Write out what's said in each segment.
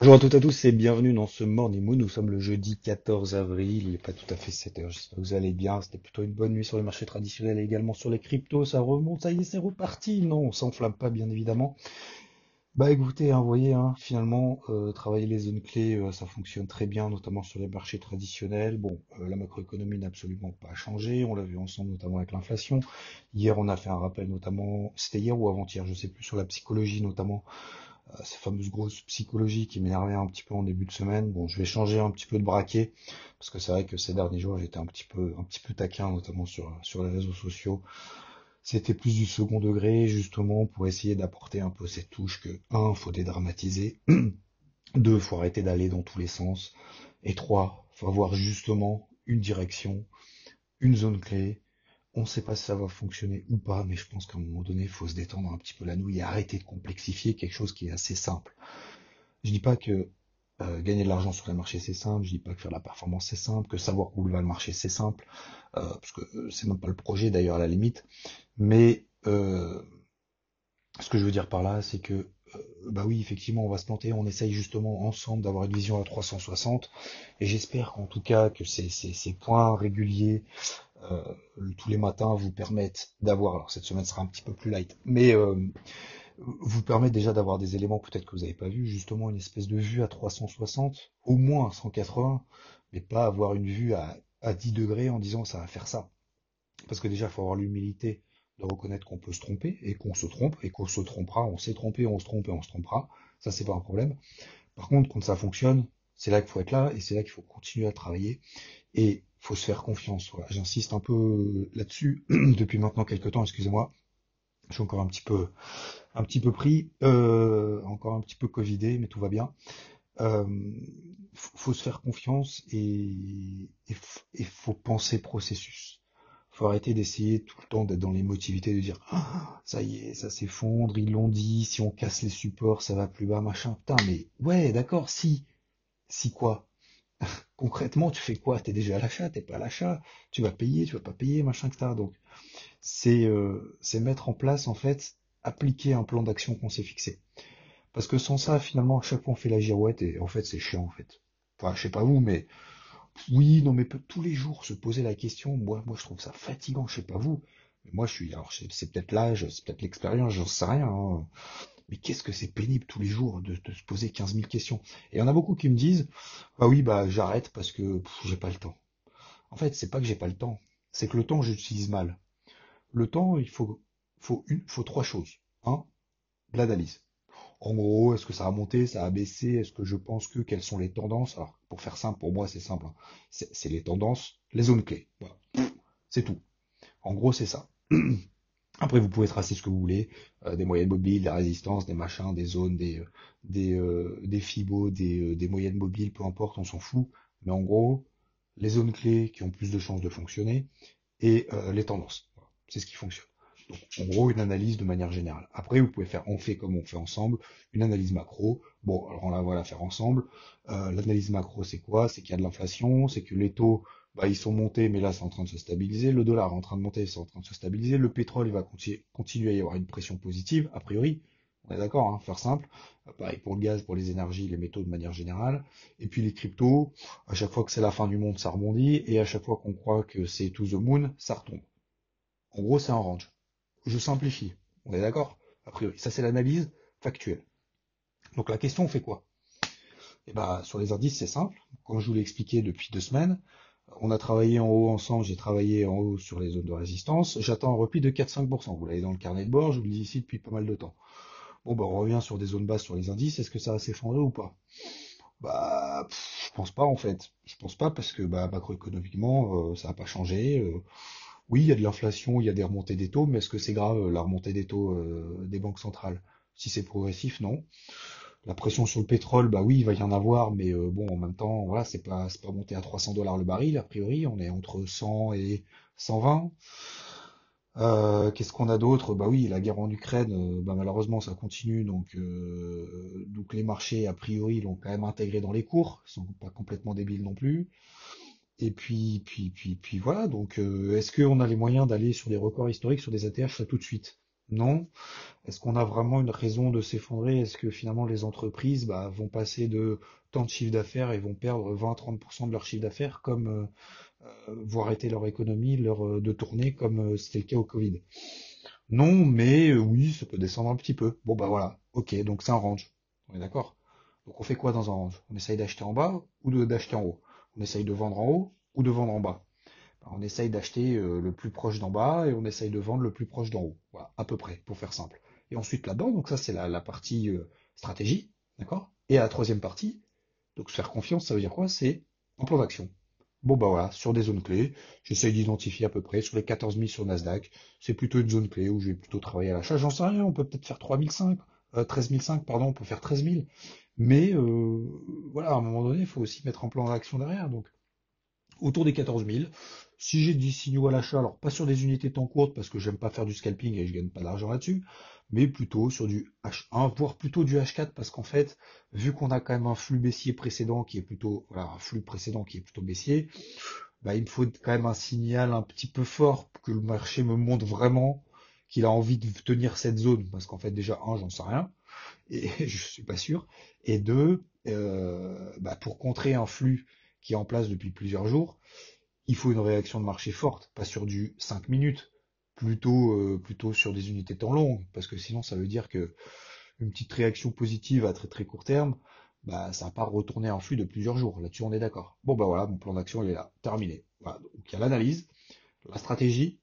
Bonjour à toutes et à tous et bienvenue dans ce Morning Moon. Nous sommes le jeudi 14 avril, il n'est pas tout à fait 7 heures, j'espère que vous allez bien. C'était plutôt une bonne nuit sur les marchés traditionnels et également sur les cryptos. Ça remonte, ça y est, c'est reparti. Non, on s'enflamme pas bien évidemment. Bah écoutez, hein, vous voyez, hein, finalement, euh, travailler les zones clés, euh, ça fonctionne très bien, notamment sur les marchés traditionnels. Bon, euh, la macroéconomie n'a absolument pas changé, on l'a vu ensemble notamment avec l'inflation. Hier, on a fait un rappel notamment, c'était hier ou avant-hier, je sais plus, sur la psychologie notamment, ces fameuses grosses psychologies qui m'énervaient un petit peu en début de semaine. Bon, je vais changer un petit peu de braquet, parce que c'est vrai que ces derniers jours, j'étais un petit peu, un petit peu taquin, notamment sur, sur les réseaux sociaux. C'était plus du second degré, justement, pour essayer d'apporter un peu cette touche que, un, faut dédramatiser, deux, faut arrêter d'aller dans tous les sens, et trois, faut avoir justement une direction, une zone clé. On ne sait pas si ça va fonctionner ou pas, mais je pense qu'à un moment donné, il faut se détendre un petit peu la nouille et arrêter de complexifier quelque chose qui est assez simple. Je dis pas que euh, gagner de l'argent sur les marchés c'est simple, je dis pas que faire de la performance c'est simple, que savoir où va le marché c'est simple, euh, parce que euh, c'est même pas le projet d'ailleurs à la limite, mais euh, ce que je veux dire par là c'est que bah oui effectivement on va se planter, on essaye justement ensemble d'avoir une vision à 360, et j'espère en tout cas que ces, points réguliers euh, tous les matins vous permettent d'avoir, alors cette semaine sera un petit peu plus light, mais euh, vous permet déjà d'avoir des éléments peut-être que vous n'avez pas vu, justement une espèce de vue à 360, au moins à 180, mais pas avoir une vue à 10 degrés en disant ça va faire ça. Parce que déjà, il faut avoir l'humilité de reconnaître qu'on peut se tromper et qu'on se trompe et qu'on se trompera, on s'est trompé, on se trompe et on se trompera. Ça, c'est pas un problème. Par contre, quand ça fonctionne, c'est là qu'il faut être là et c'est là qu'il faut continuer à travailler et faut se faire confiance. J'insiste un peu là-dessus depuis maintenant quelques temps, excusez-moi. Je suis encore un petit peu, un petit peu pris, euh, encore un petit peu covidé, mais tout va bien. Euh, faut faut se faire confiance et il faut penser processus. Arrêter d'essayer tout le temps d'être dans l'émotivité, de dire ah, ça y est, ça s'effondre, ils l'ont dit, si on casse les supports, ça va plus bas, machin. Putain, mais ouais, d'accord, si, si quoi? Concrètement, tu fais quoi? T'es déjà à l'achat, t'es pas à l'achat, tu vas payer, tu vas pas payer, machin, etc. Donc c'est euh, mettre en place, en fait, appliquer un plan d'action qu'on s'est fixé. Parce que sans ça, finalement, à chaque fois on fait la girouette et en fait c'est chiant en fait. Enfin, je sais pas vous, mais oui, non, mais peut tous les jours se poser la question, moi, moi je trouve ça fatigant, je sais pas vous. Moi je suis, alors c'est peut-être l'âge, c'est peut-être l'expérience, j'en sais rien. hein. Mais qu'est-ce que c'est pénible tous les jours de, se poser 15 000 questions. Et il y en a beaucoup qui me disent, bah oui, bah j'arrête parce que j'ai pas le temps. En fait, c'est pas que j'ai pas le temps, c'est que le temps j'utilise mal. Le temps, il faut, faut une, faut trois choses. Un, l'analyse. En gros, est-ce que ça a monté, ça a baissé, est-ce que je pense que, quelles sont les tendances? Alors, pour faire simple, pour moi, c'est simple, hein. C'est les tendances, les zones clés. Voilà. C'est tout. En gros, c'est ça. Après, vous pouvez tracer ce que vous voulez, euh, des moyennes mobiles, des résistances, des machins, des zones, des, des, euh, des fibos, des, euh, des moyennes mobiles, peu importe, on s'en fout. Mais en gros, les zones clés qui ont plus de chances de fonctionner et euh, les tendances. C'est ce qui fonctionne. Donc, en gros, une analyse de manière générale. Après, vous pouvez faire, on fait comme on fait ensemble, une analyse macro. Bon, alors on la va la faire ensemble. Euh, l'analyse macro, c'est quoi? C'est qu'il y a de l'inflation, c'est que les taux, bah, ils sont montés, mais là, c'est en train de se stabiliser. Le dollar est en train de monter, c'est en train de se stabiliser. Le pétrole, il va conti- continuer à y avoir une pression positive, a priori. On est d'accord, hein, faire simple. Euh, Pareil pour le gaz, pour les énergies, les métaux de manière générale. Et puis les cryptos, à chaque fois que c'est la fin du monde, ça rebondit. Et à chaque fois qu'on croit que c'est to the moon, ça retombe. En gros, c'est un range. Je simplifie. On est d'accord? A priori. Ça, c'est l'analyse factuelle. Donc la question, on fait quoi? Eh ben, sur les indices, c'est simple. Comme je vous l'ai expliqué depuis deux semaines, on a travaillé en haut ensemble, j'ai travaillé en haut sur les zones de résistance. J'attends un repli de 4-5%. Vous l'avez dans le carnet de bord, je vous le dis ici depuis pas mal de temps. Bon, bah, on revient sur des zones basses sur les indices. Est-ce que ça va s'effondrer ou pas? Bah, je pense pas en fait. Je pense pas parce que bah, macroéconomiquement, euh, ça n'a pas changé. Euh, oui, il y a de l'inflation, il y a des remontées des taux, mais est-ce que c'est grave euh, la remontée des taux euh, des banques centrales? Si c'est progressif, non. La pression sur le pétrole, bah oui, il va y en avoir, mais euh, bon, en même temps, voilà, c'est pas, c'est pas monté à 300 dollars le baril, a priori, on est entre 100 et 120. Euh, qu'est-ce qu'on a d'autre? Bah oui, la guerre en Ukraine, euh, bah malheureusement, ça continue, donc, euh, donc les marchés, a priori, l'ont quand même intégré dans les cours, ils sont pas complètement débiles non plus. Et puis, puis, puis, puis voilà. Donc, euh, est-ce qu'on a les moyens d'aller sur des records historiques sur des ATH là tout de suite? Non. Est-ce qu'on a vraiment une raison de s'effondrer? Est-ce que finalement les entreprises bah, vont passer de tant de chiffre d'affaires et vont perdre 20-30% de leur chiffre d'affaires comme euh, euh, arrêter leur économie, leur euh, de tourner comme c'était le cas au Covid? Non, mais oui, ça peut descendre un petit peu. Bon bah voilà. Ok, donc c'est un range. On est d'accord? Donc on fait quoi dans un range? On essaye d'acheter en bas ou d'acheter en haut? On essaye de vendre en haut ou de vendre en bas. On essaye d'acheter euh, le plus proche d'en bas et on essaye de vendre le plus proche d'en haut. Voilà, à peu près, pour faire simple. Et ensuite là-bas, donc ça c'est la, partie euh, stratégie, d'accord? Et la troisième partie, donc se faire confiance, ça veut dire quoi? C'est un plan d'action. Bon bah voilà, sur des zones clés, j'essaye d'identifier à peu près sur les 14 000 sur Nasdaq, c'est plutôt une zone clé où je vais plutôt travailler à l'achat. J'en sais rien, on peut peut-être faire 3005, euh, 13 005, pardon, on peut faire 13 000. Mais euh, voilà, à un moment donné, il faut aussi mettre un plan d'action derrière. Donc autour des 14 000. Si j'ai des signaux à l'achat, alors pas sur des unités temps courtes parce que j'aime pas faire du scalping et je gagne pas d'argent là-dessus, mais plutôt sur du H1, voire plutôt du H4 parce qu'en fait, vu qu'on a quand même un flux baissier précédent qui est plutôt, voilà, un flux précédent qui est plutôt baissier, bah, il me faut quand même un signal un petit peu fort pour que le marché me montre vraiment qu'il a envie de tenir cette zone parce qu'en fait déjà un, j'en sais rien et je suis pas sûr, et deux, euh, bah, pour contrer un flux qui est en place depuis plusieurs jours, il faut une réaction de marché forte, pas sur du 5 minutes, plutôt, euh, plutôt sur des unités de temps longues, parce que sinon ça veut dire que une petite réaction positive à très très court terme, bah ça va pas retourner un flux de plusieurs jours. Là-dessus on est d'accord. Bon bah voilà, mon plan d'action il est là, terminé. Voilà, donc il y a l'analyse, la stratégie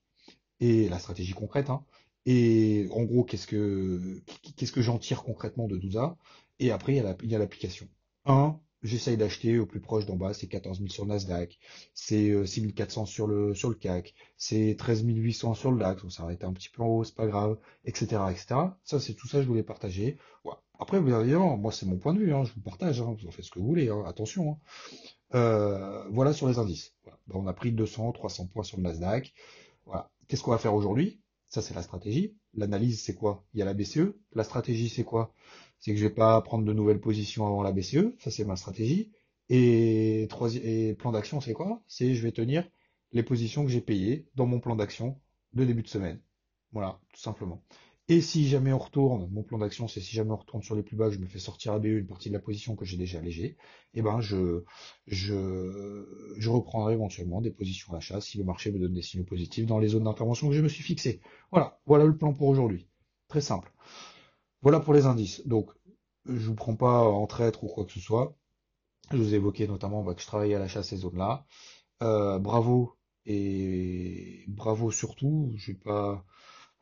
et la stratégie concrète, hein. Et en gros, qu'est-ce que j'en tire concrètement de tout ça? Et après, il y a l'application. Un, j'essaye d'acheter au plus proche d'en bas, c'est 14 000 sur Nasdaq, c'est euh, 6 400 sur le sur le CAC, c'est 13 800 sur le DAX, on s'arrête un petit peu en haut, c'est pas grave, etc.. Ça, c'est tout ça, je voulais partager. Voilà. Après, bien évidemment, moi, c'est mon point de vue, hein, je vous partage, hein, vous en faites ce que vous voulez, hein, attention. Euh, voilà sur les indices. On a pris 200, 300 points sur le Nasdaq. Qu'est-ce qu'on va faire aujourd'hui? Ça, c'est la stratégie. L'analyse, c'est quoi? Il y a la BCE. La stratégie, c'est quoi? C'est que je vais pas prendre de nouvelles positions avant la BCE. Ça, c'est ma stratégie. Et et plan d'action, c'est quoi? C'est je vais tenir les positions que j'ai payées dans mon plan d'action de début de semaine. Voilà, tout simplement. Et si jamais on retourne, mon plan d'action, c'est si jamais on retourne sur les plus bas, je me fais sortir à BE une partie de la position que j'ai déjà allégée, eh ben je, je, je reprendrai éventuellement des positions d'achat si le marché me donne des signaux positifs dans les zones d'intervention que je me suis fixées. Voilà, voilà le plan pour aujourd'hui. Très simple. Voilà pour les indices. Donc, je vous prends pas en traître ou quoi que ce soit. Je vous ai évoqué notamment bah, que je travaillais à l'achat ces zones-là. Euh, bravo et bravo surtout. Je vais pas,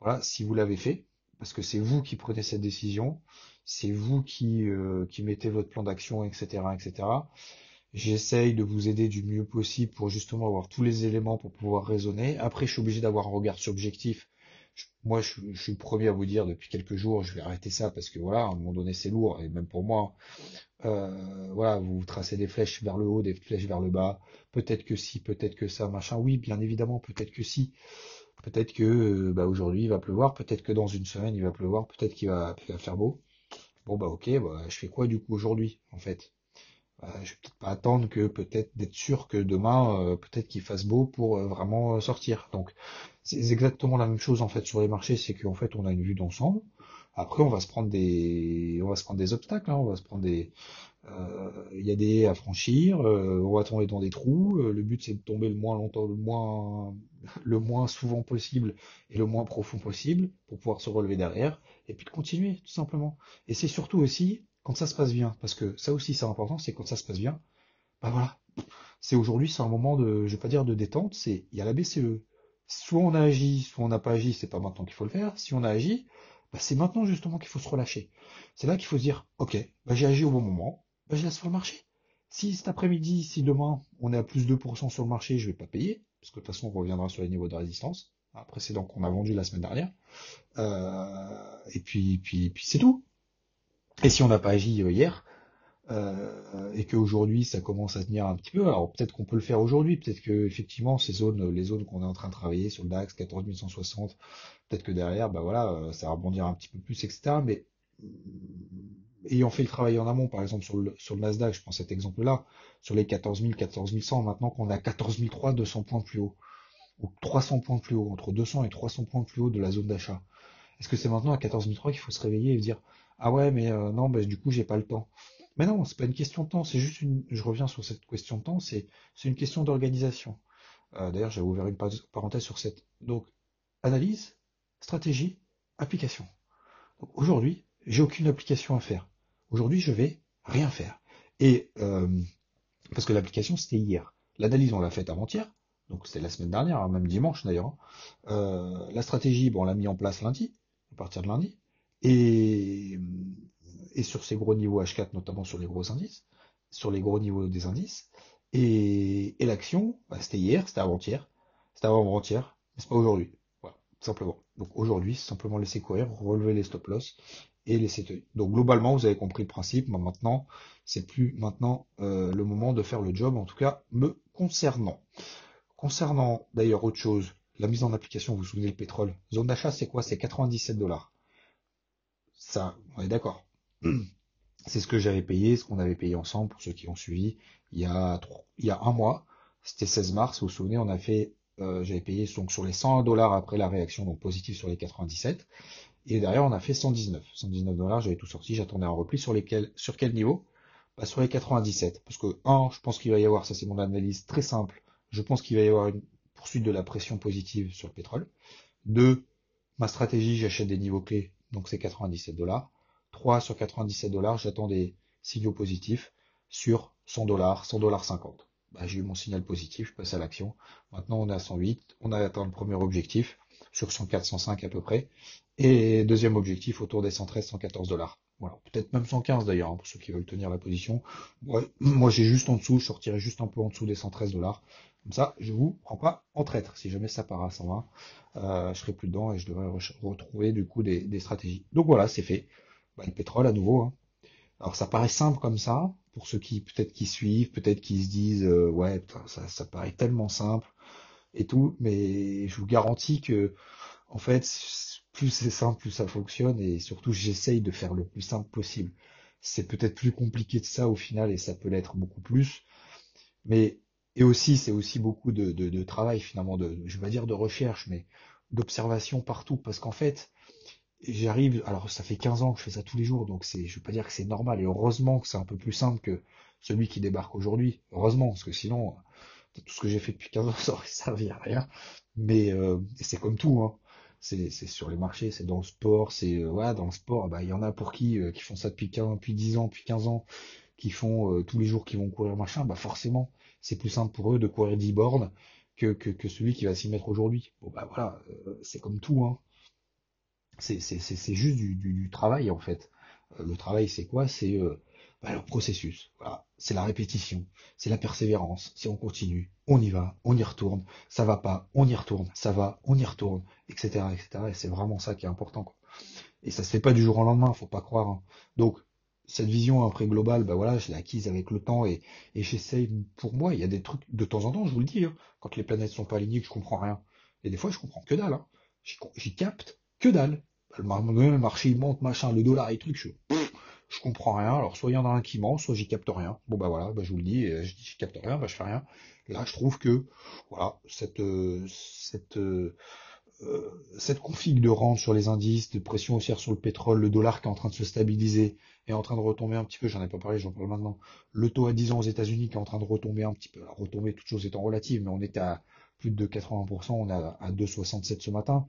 voilà, si vous l'avez fait, parce que c'est vous qui prenez cette décision, c'est vous qui euh, qui mettez votre plan d'action, etc., etc. J'essaye de vous aider du mieux possible pour justement avoir tous les éléments pour pouvoir raisonner. Après, je suis obligé d'avoir un regard subjectif. Je- moi, je, je suis le premier à vous dire depuis quelques jours, je vais arrêter ça parce que voilà, à un moment donné, c'est lourd et même pour moi. Euh, voilà, vous tracez des flèches vers le haut, des flèches vers le bas. Peut-être que si, peut-être que ça, machin. Oui, bien évidemment, peut-être que si. Peut-être que euh, bah, aujourd'hui il va pleuvoir, peut-être que dans une semaine il va pleuvoir, peut-être qu'il va, faire beau. Bon bah ok, bah, je fais quoi du coup aujourd'hui en fait? Bah, je vais peut-être pas attendre que peut-être d'être sûr que demain euh, peut-être qu'il fasse beau pour euh, vraiment sortir. Donc c'est exactement la même chose en fait sur les marchés, c'est qu'en fait on a une vue d'ensemble. Après on va se prendre des on va se prendre des obstacles, hein, on va se prendre des il y a des haies à franchir, euh, on va tomber dans des trous. euh, le but c'est de tomber le moins longtemps, le moins le moins souvent possible et le moins profond possible pour pouvoir se relever derrière et puis de continuer tout simplement. Et c'est surtout aussi quand ça se passe bien, parce que ça aussi c'est important, c'est quand ça se passe bien, bah voilà, c'est aujourd'hui c'est un moment de, je vais pas dire de détente, c'est il y a la BCE. Soit on a agi, soit on n'a pas agi, c'est pas maintenant qu'il faut le faire. Si on a agi, bah c'est maintenant justement qu'il faut se relâcher. C'est là qu'il faut se dire, ok, bah j'ai agi au bon moment, bah je laisse faire le marché. Si cet après-midi, si demain on est à plus 2% sur le marché, je vais pas payer, parce que de toute façon on reviendra sur les niveaux de résistance, un précédent qu'on a vendu la semaine dernière. Euh, et puis, puis, puis c'est tout. Et si on n'a pas agi hier, euh, et qu'aujourd'hui ça commence à tenir un petit peu, alors peut-être qu'on peut le faire aujourd'hui, peut-être que effectivement ces zones, les zones qu'on est en train de travailler sur le DAX 14160, peut-être que derrière, bah voilà, euh, ça va rebondir un petit peu plus, etc. Mais ayant fait le travail en amont, par exemple sur le, sur le Nasdaq, je prends cet exemple-là, sur les 14 000, 14 100, maintenant qu'on a 14 300, 200 points plus haut, ou 300 points plus haut, entre 200 et 300 points plus haut de la zone d'achat. Est-ce que c'est maintenant à 14 300 qu'il faut se réveiller et dire ah ouais mais euh, non bah, du coup j'ai pas le temps. Mais non, c'est pas une question de temps, c'est juste une. Je reviens sur cette question de temps, c'est c'est une question d'organisation. Euh, D'ailleurs, j'avais ouvert une parenthèse sur cette. Donc, analyse, stratégie, application. Aujourd'hui, j'ai aucune application à faire. Aujourd'hui, je vais rien faire. Et euh, parce que l'application c'était hier. L'analyse on l'a faite avant-hier, donc c'était la semaine dernière, hein, même dimanche d'ailleurs. Hein. Euh, la stratégie, bon, on l'a mis en place lundi, à partir de lundi, et, sur ces gros niveaux H4, notamment sur les gros indices, sur les gros niveaux des indices. Et, l'action, bah, c'était hier, c'était avant-hier, c'était avant-hier, mais c'est pas aujourd'hui. Voilà, tout simplement. Donc aujourd'hui, simplement laisser courir, relever les stop loss et laisser tenir. Donc globalement, vous avez compris le principe. Maintenant, c'est plus maintenant euh, le moment de faire le job, en tout cas me concernant. Concernant d'ailleurs autre chose, la mise en application, vous vous souvenez le pétrole. Zone d'achat, c'est quoi? C'est 97 dollars. Ça, on est d'accord. C'est ce que j'avais payé, ce qu'on avait payé ensemble pour ceux qui ont suivi il y a, il y a un mois. C'était 16 mars, vous vous souvenez, on a fait, euh, j'avais payé donc sur les 100 dollars après la réaction, donc positive sur les 97. Et derrière, on a fait 119. 119 dollars, j'avais tout sorti, j'attendais un repli sur lesquels, sur quel niveau? Bah, Sur les 97. Parce que, un, je pense qu'il va y avoir, ça c'est mon analyse très simple, je pense qu'il va y avoir une poursuite de la pression positive sur le pétrole. Deux, ma stratégie, j'achète des niveaux clés, donc c'est 97 dollars. 3 sur 97 dollars, j'attends des signaux positifs sur 100 dollars, 100 dollars 50. Bah, j'ai eu mon signal positif, je passe à l'action. Maintenant, on est à 108, on a atteint le premier objectif sur 104, 105 à peu près. Et deuxième objectif autour des 113, 114 dollars. Voilà, peut-être même 115 d'ailleurs, hein, pour ceux qui veulent tenir la position. moi, j'ai juste en dessous, je sortirai juste un peu en dessous des 113 dollars. Comme ça, je vous prends pas en traître. Si jamais ça part à 120, euh, je serai plus dedans et je devrais retrouver du coup des, stratégies. Donc voilà, c'est fait bah, le pétrole à nouveau. Hein. Alors ça paraît simple comme ça, pour ceux qui peut-être qui suivent, peut-être qui se disent euh, ouais ça paraît tellement simple et tout, mais je vous garantis que en fait plus c'est simple, plus ça fonctionne et surtout j'essaye de faire le plus simple possible. C'est peut-être plus compliqué de ça au final et ça peut l'être beaucoup plus, mais et aussi c'est aussi beaucoup de, travail finalement de je vais pas dire de recherche mais d'observation partout. Parce qu'en fait j'arrive, alors ça fait 15 ans que je fais ça tous les jours, donc c'est, je veux pas dire que c'est normal, et heureusement que c'est un peu plus simple que celui qui débarque aujourd'hui, heureusement, parce que sinon, tout ce que j'ai fait depuis 15 ans, ça aurait servi à rien, mais euh, c'est comme tout, hein. C'est, sur les marchés, c'est dans le sport, c'est euh, ouais, dans le sport, bah il y en a pour qui euh, qui font ça depuis 15, depuis 10 ans, depuis 15 ans, qui font tous les jours qui vont courir machin, bah forcément, c'est plus simple pour eux de courir 10 bornes que, que, que celui qui va s'y mettre aujourd'hui. Bon bah voilà, c'est comme tout, hein c'est juste du, du, travail en fait. Euh, le travail c'est quoi? C'est euh, bah, le processus. Voilà. C'est la répétition, c'est la persévérance. Si on continue, on y va, on y retourne. Ça va pas, on y retourne. Ça va, on y retourne, etc., etc. Et c'est vraiment ça qui est important. Et ça se fait pas du jour au lendemain, faut pas croire. Hein. Donc cette vision après globale, bah voilà, je l'ai acquise avec le temps et, j'essaye. Pour moi, il y a des trucs de temps en temps, je vous le dis, hein, quand les planètes sont pas alignées, que je comprends rien. Et des fois, je comprends que dalle. Hein. J'y capte que dalle. Le marché il monte, machin, le dollar et trucs, je, je comprends rien. Alors soit il y en a un qui ment, soit j'y capte rien. Bon bah voilà, bah, je vous le dis, je dis je capte rien, bah je fais rien. Là je trouve que voilà, cette cette euh, cette config de rente sur les indices, de pression haussière sur le pétrole, le dollar qui est en train de se stabiliser et en train de retomber un petit peu, j'en ai pas parlé, j'en parle maintenant. Le taux à 10 ans aux États-Unis qui est en train de retomber un petit peu. Retomber, toutes choses étant relatives, mais on était à plus de 80%, on est à 2,67 ce matin.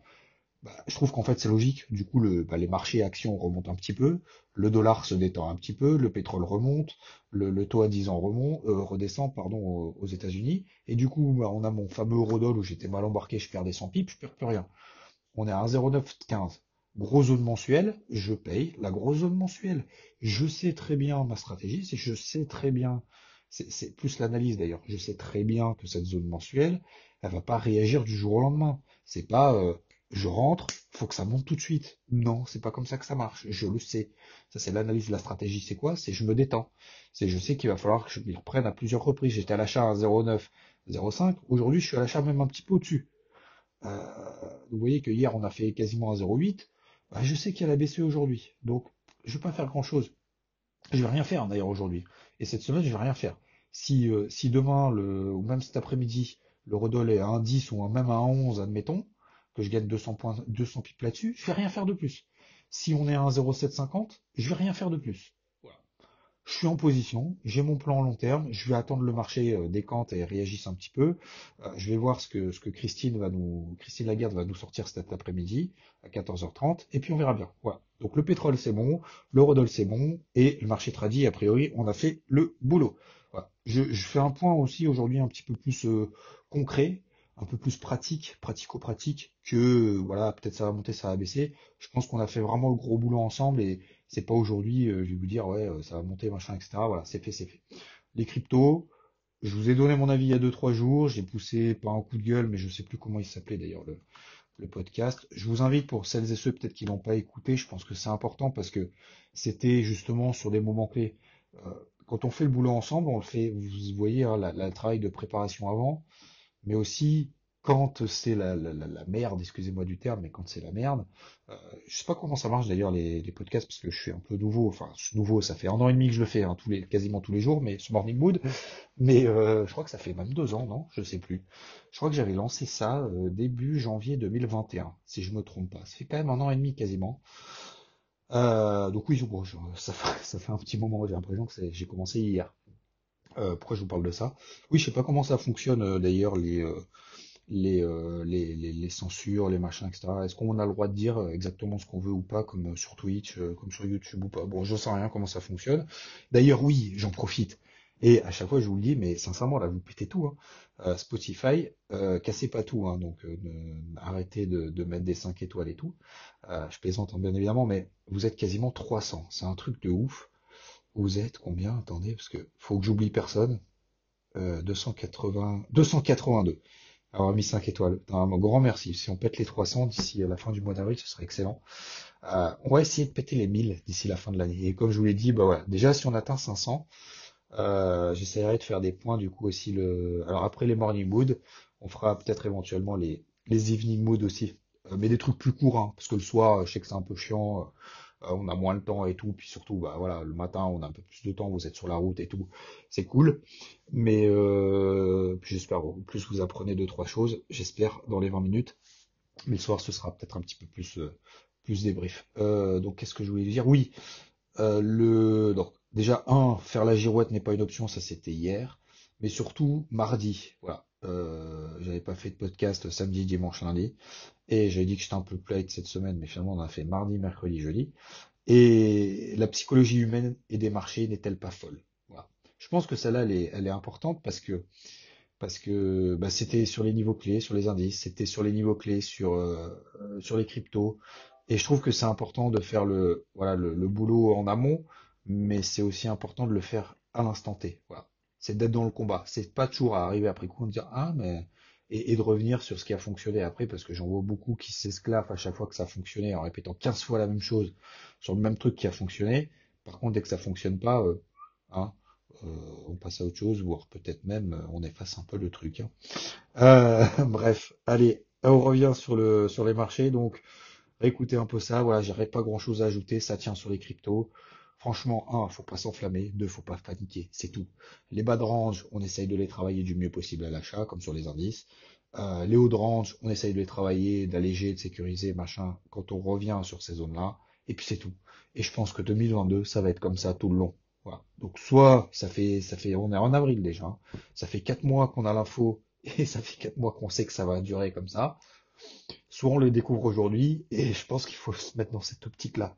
Bah, je trouve qu'en fait c'est logique. Du coup, le, bah, les marchés actions remontent un petit peu, le dollar se détend un petit peu, le pétrole remonte, le, taux à 10 ans remonte, euh, redescend pardon, aux, États-Unis. Et du coup, bah, on a mon fameux eurodoll où j'étais mal embarqué, je perdais 100 pips, je perds plus rien. On est à 1,0915. Grosse zone mensuelle, je paye la grosse zone mensuelle. Je sais très bien ma stratégie, c'est je sais très bien, c'est plus l'analyse d'ailleurs, je sais très bien que cette zone mensuelle, elle va pas réagir du jour au lendemain C'est pas euh, je rentre, faut que ça monte tout de suite. Non, c'est pas comme ça que ça marche. Je le sais. Ça, c'est l'analyse de la stratégie. C'est quoi? C'est je me détends. C'est je sais qu'il va falloir que je m'y reprenne à plusieurs reprises. J'étais à l'achat à 0,9, 0,5. Aujourd'hui, je suis à l'achat même un petit peu au-dessus. Euh, vous voyez que hier, on a fait quasiment à 0,8. Bah, je sais qu'il y a la aujourd'hui. Donc, je vais pas faire grand chose. Je vais rien faire d'ailleurs aujourd'hui. Et cette semaine, je vais rien faire. Si, euh, si demain, le, ou même cet après-midi, le redol est à 1,10 ou même à 1,11, admettons, que je gagne 200 points, 200 pips là-dessus, je vais rien faire de plus. Si on est à 1,0750, je vais rien faire de plus. Je suis en position, j'ai mon plan long terme, je vais attendre le marché euh, décante et réagisse un petit peu. Euh, je vais voir ce que, ce que Christine va nous, Christine Lagarde va nous sortir cet après-midi à 14h30, et puis on verra bien. Voilà. Donc le pétrole c'est bon, le rodol c'est bon, et le marché tradit, a priori, on a fait le boulot. Voilà. Je, je fais un point aussi aujourd'hui un petit peu plus euh, concret un peu plus pratique, pratico-pratique, que voilà, peut-être ça va monter, ça va baisser. Je pense qu'on a fait vraiment le gros boulot ensemble et c'est pas aujourd'hui, euh, je vais vous dire, ouais, euh, ça va monter, machin, etc. Voilà, c'est fait, c'est fait. Les cryptos, je vous ai donné mon avis il y a 2-3 jours, j'ai poussé pas un coup de gueule, mais je sais plus comment il s'appelait d'ailleurs le, le podcast. Je vous invite pour celles et ceux peut-être qui l'ont pas écouté, je pense que c'est important parce que c'était justement sur des moments clés. Euh, quand on fait le boulot ensemble, on le fait, vous voyez, hein, la, la, travail de préparation avant, mais aussi quand c'est la, la, la, merde, excusez-moi du terme, mais quand c'est la merde, euh, je sais pas comment ça marche d'ailleurs les, les, podcasts parce que je suis un peu nouveau, enfin nouveau, ça fait un an et demi que je le fais, hein, tous les, quasiment tous les jours, mais ce Morning Mood, mais euh, je crois que ça fait même deux ans, non? Je sais plus. Je crois que j'avais lancé ça euh, début janvier 2021, si je me trompe pas. Ça fait quand même un an et demi quasiment. Euh, donc oui, bon, ça, fait, ça fait un petit moment, j'ai l'impression que j'ai commencé hier. Euh, pourquoi je vous parle de ça? Oui, je sais pas comment ça fonctionne euh, d'ailleurs les, euh, les, censures, les machins, etc. Est-ce qu'on a le droit de dire exactement ce qu'on veut ou pas, comme sur Twitch, comme sur YouTube ou pas? Bon, je sais rien comment ça fonctionne. D'ailleurs, oui, j'en profite. Et à chaque fois, je vous le dis, mais sincèrement, là, vous pétez tout. Hein. Spotify, cassez pas tout, hein, donc arrêtez de, de, mettre des 5 étoiles et tout. je plaisante hein, bien évidemment, mais vous êtes quasiment 300. C'est un truc de ouf. Vous êtes combien Attendez, parce que faut que j'oublie personne. Euh, 280, 282. Alors, mis 5 étoiles. Un grand merci. Si on pète les 300 d'ici la fin du mois d'avril, ce serait excellent. Euh, on va essayer de péter les 1000 d'ici la fin de l'année. Et comme je vous l'ai dit, bah. Déjà, si on atteint 500, euh, j'essaierai de faire des points du coup aussi. Alors après les morning mood, on fera peut-être éventuellement les les evening mood aussi, euh, mais des trucs plus courts, hein, parce que le soir, je sais que c'est un peu chiant. Euh, on a moins le temps et tout, puis surtout, bah voilà, le matin, on a un peu plus de temps, vous êtes sur la route et tout, c'est cool. Mais euh, j'espère, plus vous apprenez deux trois choses, j'espère dans les 20 minutes. Mais le soir, ce sera peut-être un petit peu plus euh, plus débrief. Euh, donc, qu'est-ce que je voulais dire? Oui, euh, le donc déjà un, faire la girouette n'est pas une option, ça c'était hier. Mais surtout mardi, voilà. Euh, j'avais pas fait de podcast samedi, dimanche, lundi. Et j'avais dit que j'étais un peu plate cette semaine, mais finalement on a fait mardi, mercredi, jeudi. Et la psychologie humaine et des marchés n'est-elle pas folle? Voilà. Je pense que celle-là, elle est, importante parce que parce que bah, c'était sur les niveaux clés, sur les indices, c'était sur les niveaux clés, sur euh, sur les cryptos. Et je trouve que c'est important de faire le boulot en amont, mais c'est aussi important de le faire à l'instant T. c'est d'être dans le combat. C'est pas toujours à arriver après coup de dire ah mais et, de revenir sur ce qui a fonctionné après parce que j'en vois beaucoup qui s'esclavent à chaque fois que ça a fonctionné en répétant 15 fois la même chose sur le même truc qui a fonctionné. Par contre dès que ça fonctionne pas, euh, hein, euh, on passe à autre chose, voire peut-être même euh, on efface un peu le truc. Hein. bref, allez, on revient sur le sur les marchés donc réécoutez un peu ça. Voilà, j'aurais pas grand chose à ajouter. Ça tient sur les cryptos. Franchement, un, faut pas s'enflammer, deux, faut pas paniquer, c'est tout. Les bas de range, on essaye de les travailler du mieux possible à l'achat, comme sur les indices. Euh, les hauts de range, on essaye de les travailler, d'alléger, de sécuriser, machin, quand on revient sur ces zones-là. Et puis c'est tout. Et je pense que 2022, ça va être comme ça tout le long. Voilà. Donc soit ça fait, ça fait, on est en avril déjà. Ça fait quatre mois qu'on a l'info et ça fait quatre mois qu'on sait que ça va durer comme ça. Soit on le découvre aujourd'hui et je pense qu'il faut se mettre dans cette optique-là.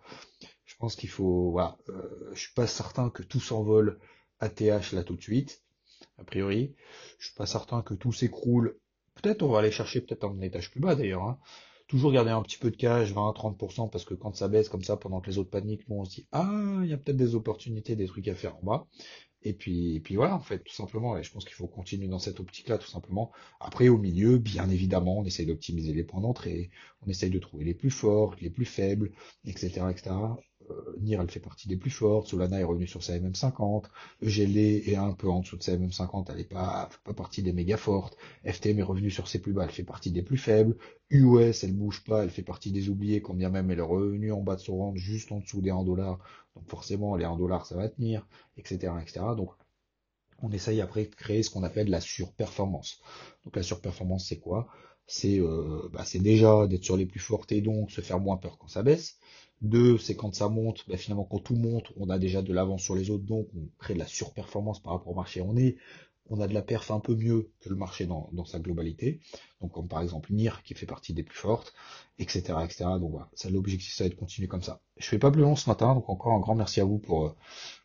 Je pense qu'il faut, voilà, euh, je suis pas certain que tout s'envole à TH là tout de suite, a priori. Je suis pas certain que tout s'écroule. Peut-être on va aller chercher peut-être un étage plus bas d'ailleurs. Hein. Toujours garder un petit peu de cash, 20-30%, parce que quand ça baisse comme ça pendant que les autres paniquent, nous on se dit ah il y a peut-être des opportunités, des trucs à faire en bas. Et puis, et puis voilà, en fait, tout simplement. Et je pense qu'il faut continuer dans cette optique-là, tout simplement. Après, au milieu, bien évidemment, on essaye d'optimiser les points d'entrée, on essaye de trouver les plus forts, les plus faibles, etc., etc. Euh, Nier, elle fait partie des plus fortes. Solana est revenue sur sa MM50. EGL est un peu en dessous de sa MM50. Elle n'est pas, pas partie des méga fortes. FTM est revenue sur ses plus bas. Elle fait partie des plus faibles. US, elle bouge pas. Elle fait partie des oubliés, quand bien même elle est revenue en bas de son rang, juste en dessous des 1 dollar. Donc forcément, les 1 dollar, ça va tenir, etc., etc. Donc, on essaye après de créer ce qu'on appelle la surperformance. Donc la surperformance, c'est quoi? C'est euh, bah, déjà d'être sur les plus fortes et donc se faire moins peur quand ça baisse. Deux, c'est quand ça monte, bah, finalement quand tout monte, on a déjà de l'avance sur les autres, donc on crée de la surperformance par rapport au marché. On est, on a de la perf un peu mieux que le marché dans, sa globalité. Donc comme par exemple NIR qui fait partie des plus fortes, etc. etc. Donc voilà, ça l'objectif ça va être de continuer comme ça. Je fais pas plus long ce matin, donc encore un grand merci à vous pour, euh,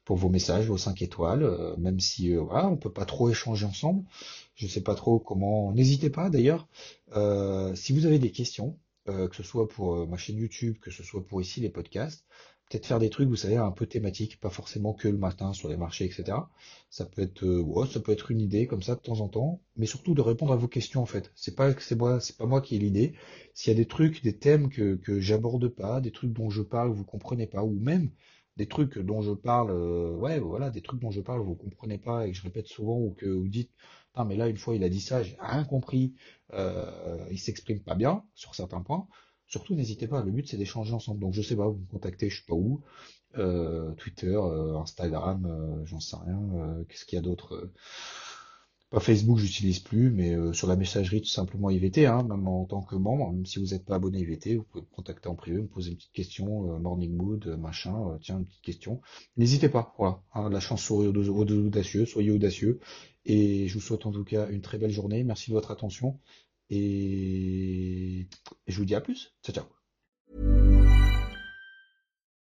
pour vos messages, vos 5 étoiles, euh, même si euh, voilà, on peut pas trop échanger ensemble. Je sais pas trop comment. N'hésitez pas d'ailleurs. si vous avez des questions, euh, que ce soit pour euh, ma chaîne YouTube, que ce soit pour ici les podcasts. Peut-être faire des trucs, vous savez, un peu thématiques, pas forcément que le matin sur les marchés, etc. Ça peut être, euh, ouais, ça peut être une idée comme ça de temps en temps, mais surtout de répondre à vos questions en fait. C'est pas c'est moi, pas moi qui ai l'idée. S'il y a des trucs, des thèmes que que j'aborde pas, des trucs dont je parle vous comprenez pas, ou même des trucs dont je parle, ouais, voilà, des trucs dont je parle vous comprenez pas et que je répète souvent ou que vous dites ah, mais là, une fois, il a dit ça, j'ai rien compris, euh, il s'exprime pas bien sur certains points. Surtout, n'hésitez pas, le but c'est d'échanger ensemble. Donc, je sais pas, vous me contactez, je sais pas où, euh, Twitter, euh, Instagram, euh, j'en sais rien. Qu'est-ce qu'il y a d'autre? Pas Facebook, j'utilise plus, mais sur la messagerie, tout simplement IVT, hein, même en tant que membre, même si vous n'êtes pas abonné IVT, vous pouvez me contacter en privé, me poser une petite question, morning mood, machin, tiens, une petite question. N'hésitez pas, voilà, hein, la chance sourit aux, audacieux, soyez audacieux, et je vous souhaite en tout cas une très belle journée. Merci de votre attention. Et je vous dis à plus. Ciao, ciao.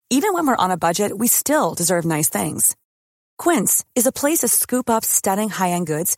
Even when we're on a budget, we still deserve nice things. Quince is a place to scoop up stunning high-end goods